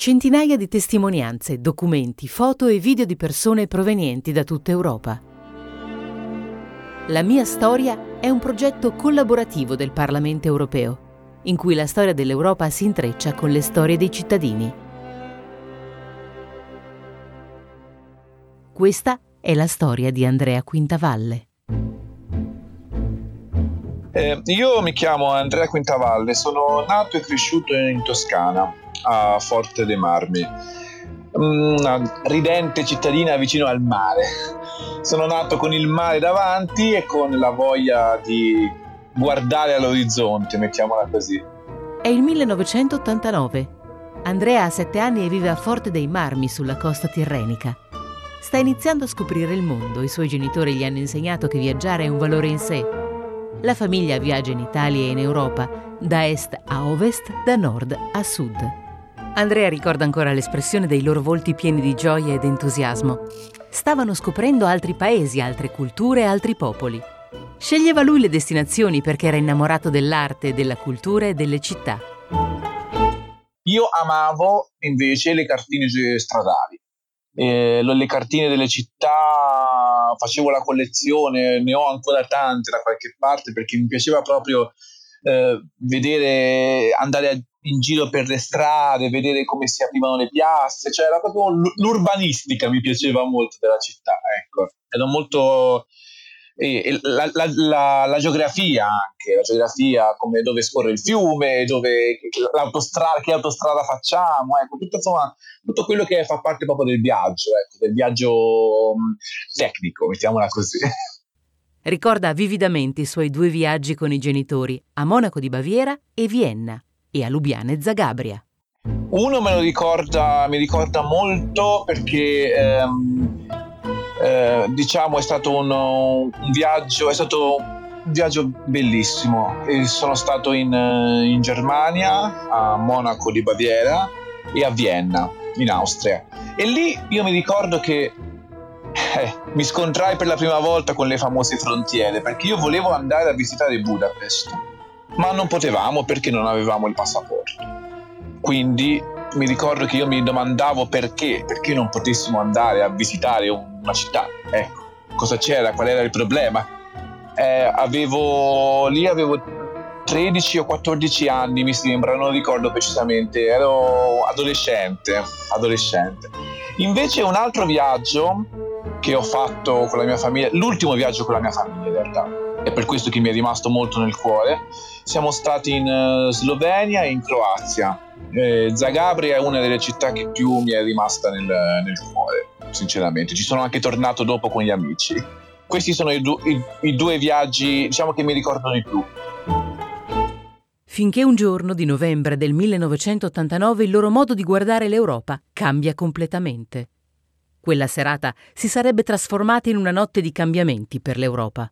Centinaia di testimonianze, documenti, foto e video di persone provenienti da tutta Europa. La mia storia è un progetto collaborativo del Parlamento europeo, in cui la storia dell'Europa si intreccia con le storie dei cittadini. Questa è la storia di Andrea Quintavalle. Eh, io mi chiamo Andrea Quintavalle, sono nato e cresciuto in Toscana, a Forte dei Marmi, una ridente cittadina vicino al mare. Sono nato con il mare davanti e con la voglia di guardare all'orizzonte, mettiamola così. È il 1989. Andrea ha sette anni e vive a Forte dei Marmi sulla costa tirrenica. Sta iniziando a scoprire il mondo, i suoi genitori gli hanno insegnato che viaggiare è un valore in sé. La famiglia viaggia in Italia e in Europa, da est a ovest, da nord a sud. Andrea ricorda ancora l'espressione dei loro volti pieni di gioia ed entusiasmo. Stavano scoprendo altri paesi, altre culture, altri popoli. Sceglieva lui le destinazioni perché era innamorato dell'arte, della cultura e delle città. Io amavo invece le cartine stradali. Eh, le cartine delle città, facevo la collezione, ne ho ancora tante da qualche parte perché mi piaceva proprio eh, vedere, andare in giro per le strade, vedere come si aprivano le piazze, cioè era proprio l'urbanistica mi piaceva molto della città, ecco, ero molto... E, la, la, la, la, geografia anche, la geografia, come dove scorre il fiume, dove l'autostrada, che autostrada facciamo, ecco, tutto, insomma, tutto quello che fa parte proprio del viaggio, ecco, del viaggio tecnico, mettiamola così. Ricorda vividamente i suoi due viaggi con i genitori a Monaco di Baviera e Vienna e a Lubiane Zagabria. Uno me lo ricorda, mi ricorda molto perché ehm, eh, diciamo è stato un, un, viaggio, è stato un viaggio bellissimo. E sono stato in, in Germania, a Monaco di Baviera e a Vienna, in Austria. E lì io mi ricordo che eh, mi scontrai per la prima volta con le famose frontiere perché io volevo andare a visitare Budapest, ma non potevamo perché non avevamo il passaporto. Quindi mi ricordo che io mi domandavo perché, perché non potessimo andare a visitare una città. Ecco, cosa c'era, qual era il problema. Eh, avevo, lì avevo 13 o 14 anni, mi sembra, non ricordo precisamente, ero adolescente, adolescente. Invece un altro viaggio che ho fatto con la mia famiglia, l'ultimo viaggio con la mia famiglia in realtà, è per questo che mi è rimasto molto nel cuore. Siamo stati in uh, Slovenia e in Croazia. Eh, Zagabria è una delle città che più mi è rimasta nel, nel, cuore, sinceramente. Ci sono anche tornato dopo con gli amici. Questi sono i, du- i, i due viaggi, diciamo, che mi ricordano di più. Finché un giorno di novembre del 1989 il loro modo di guardare l'Europa cambia completamente. Quella serata si sarebbe trasformata in una notte di cambiamenti per l'Europa.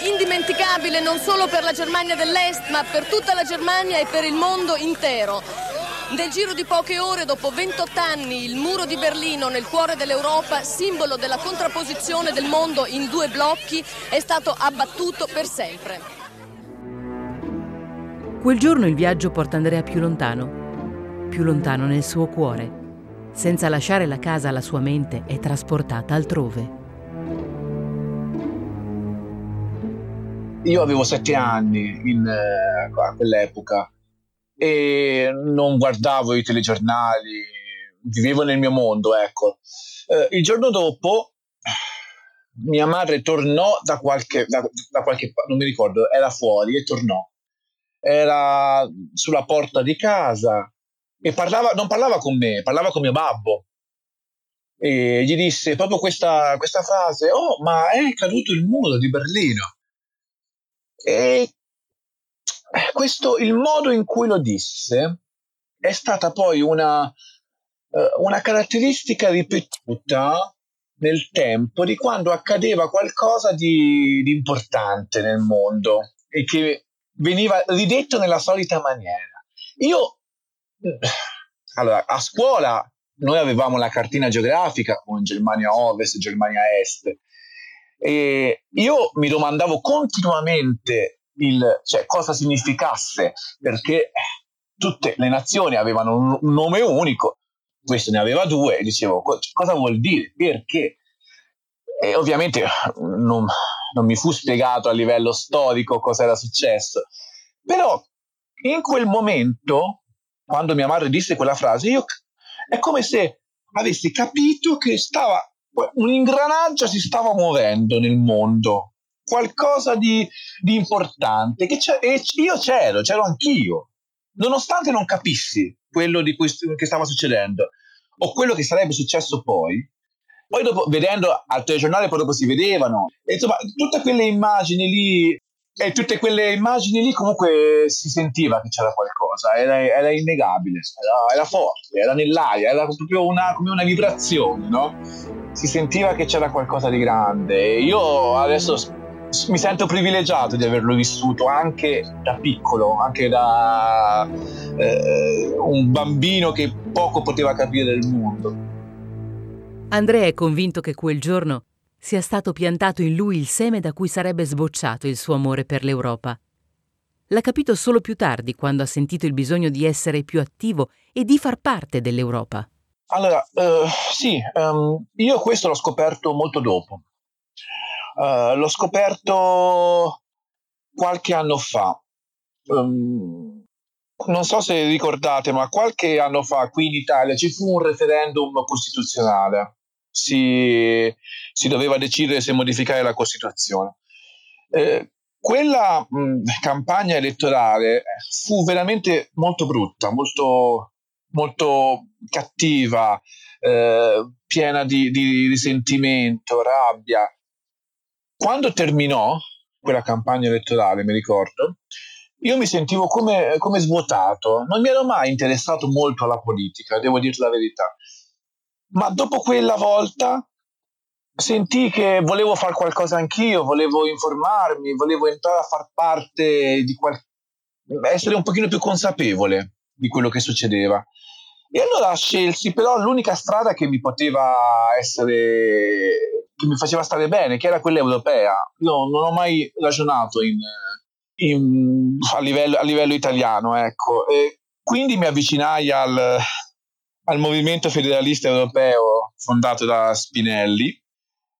Indimenticabile non solo per la Germania dell'Est, ma per tutta la Germania e per il mondo intero. Nel giro di poche ore, dopo 28 anni, il muro di Berlino nel cuore dell'Europa, simbolo della contrapposizione del mondo in due blocchi, è stato abbattuto per sempre. Quel giorno il viaggio porta Andrea più lontano, più lontano nel suo cuore. Senza lasciare la casa la sua mente è trasportata altrove. Io avevo sette anni in, uh, a quell'epoca e non guardavo i telegiornali, vivevo nel mio mondo, ecco. Eh, il giorno dopo mia madre tornò da qualche, da, da qualche non mi ricordo, era fuori e tornò. Era sulla porta di casa e parlava, non parlava con me, parlava con mio babbo. E gli disse proprio questa, questa frase: Oh, ma è caduto il muro di Berlino. E questo, il modo in cui lo disse è stata poi una, uh, una caratteristica ripetuta nel tempo di quando accadeva qualcosa di, di importante nel mondo e che veniva ridetto nella solita maniera. Io, allora, a scuola noi avevamo la cartina geografica con Germania Ovest, Germania Est, e io mi domandavo continuamente il, cioè, cosa significasse, perché tutte le nazioni avevano un, un nome unico, questo ne aveva due, e dicevo cosa vuol dire, perché? E ovviamente non, non mi fu spiegato a livello storico cosa era successo, però in quel momento, quando mia madre disse quella frase, io è come se avessi capito che stava, un ingranaggio si stava muovendo nel mondo, qualcosa di, di importante, e io c'ero, c'ero anch'io, nonostante non capissi quello cui, che stava succedendo o quello che sarebbe successo poi. Poi dopo, vedendo al telegiornale, poi dopo si vedevano, e insomma, tutte quelle immagini lì e tutte quelle immagini lì comunque si sentiva che c'era qualcosa, era, era innegabile, era, era, forte, era nell'aria, era proprio una, come una vibrazione, no? Si sentiva che c'era qualcosa di grande. Io adesso mi sento privilegiato di averlo vissuto anche da piccolo, anche da eh, un bambino che poco poteva capire del mondo. Andrea è convinto che quel giorno sia stato piantato in lui il seme da cui sarebbe sbocciato il suo amore per l'Europa. L'ha capito solo più tardi, quando ha sentito il bisogno di essere più attivo e di far parte dell'Europa. Allora, uh, sì, um, io questo l'ho scoperto molto dopo. Uh, l'ho scoperto qualche anno fa. Um, non so se ricordate, ma qualche anno fa qui in Italia ci fu un referendum costituzionale si, si doveva decidere se modificare la Costituzione. Eh, quella mh, campagna elettorale fu veramente molto brutta, molto, molto cattiva, eh, piena di, di risentimento, rabbia. Quando terminò quella campagna elettorale, mi ricordo, io mi sentivo come, come, svuotato, non mi ero mai interessato molto alla politica, devo dire la verità ma dopo quella volta sentii che volevo fare qualcosa anch'io, volevo informarmi, volevo entrare a far parte di qual- essere un pochino più consapevole di quello che succedeva. E allora scelsi però l'unica strada che mi poteva essere, che mi faceva stare bene, che era quella europea. Io non ho mai ragionato in, in, a, livello, a, livello, italiano, ecco. E quindi mi avvicinai al, al movimento federalista europeo fondato da Spinelli,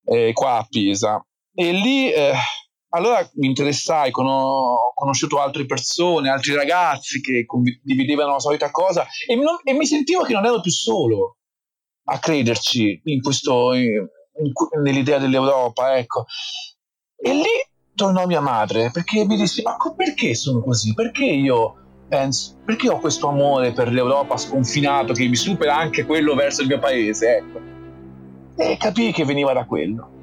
eh, qua a Pisa. E lì eh, allora mi interessai, con, ho conosciuto altre persone, altri ragazzi che condividevano la solita cosa e, non, e, mi sentivo che non ero più solo a crederci in questo, nell'idea dell'Europa, ecco. E lì tornò mia madre perché mi disse: Ma perché sono così? Perché io penso, perché ho questo amore per l'Europa sconfinato che mi supera anche quello verso il mio paese, ecco. E capii che veniva da quello.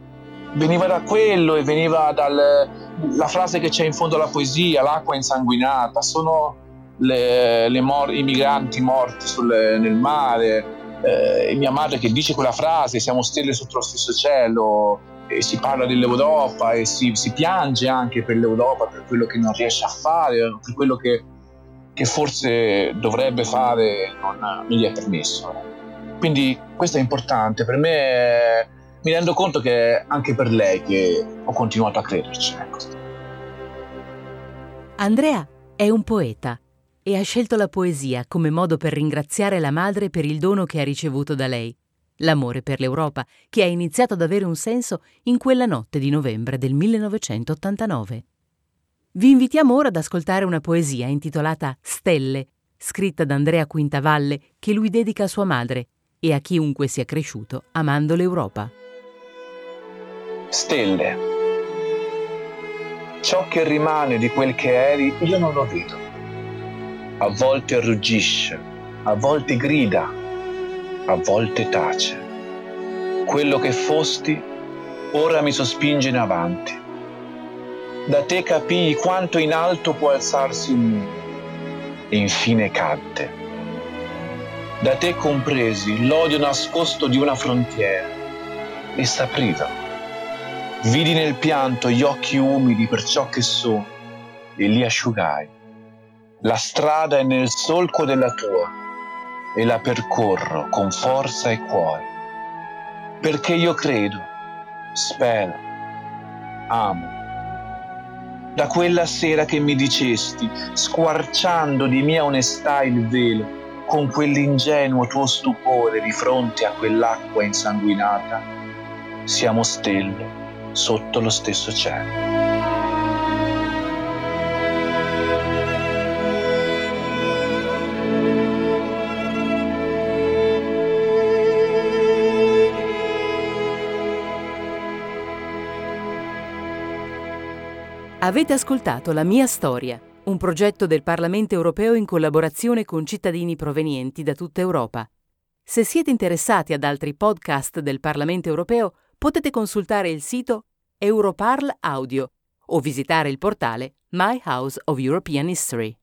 Veniva da quello e veniva dalla frase che c'è in fondo alla poesia, l'acqua insanguinata, sono le, le mor- i migranti morti sul, nel mare, eh, mia madre che dice quella frase, siamo stelle sotto lo stesso cielo, e si parla dell'Europa e si, si piange anche per l'Europa, per quello che non riesce a fare, per quello che che forse dovrebbe fare non, non gli è permesso. Quindi questo è importante, per me mi rendo conto che è anche per lei che ho continuato a crederci. Ecco. Andrea è un poeta e ha scelto la poesia come modo per ringraziare la madre per il dono che ha ricevuto da lei, l'amore per l'Europa, che ha iniziato ad avere un senso in quella notte di novembre del 1989. Vi invitiamo ora ad ascoltare una poesia intitolata Stelle, scritta da Andrea Quintavalle, che lui dedica a sua madre e a chiunque sia cresciuto amando l'Europa. Stelle. Ciò che rimane di quel che eri io non lo vedo. A volte ruggisce, a volte grida, a volte tace. Quello che fosti ora mi sospinge in avanti da te capii quanto in alto può alzarsi un muro e infine cadde. Da te compresi l'odio nascosto di una frontiera e s'aprirono. Vidi nel pianto gli occhi umidi per ciò che sono e li asciugai. La strada è nel solco della tua e la percorro con forza e cuore, perché io credo, spero, amo. Da quella sera che mi dicesti, squarciando di mia onestà il velo, con quell'ingenuo tuo stupore di fronte a quell'acqua insanguinata, siamo stelle sotto lo stesso cielo. Avete ascoltato La mia storia, un progetto del Parlamento europeo in collaborazione con cittadini provenienti da tutta Europa. Se siete interessati ad altri podcast del Parlamento europeo, potete consultare il sito Europarl Audio o visitare il portale My House of European History.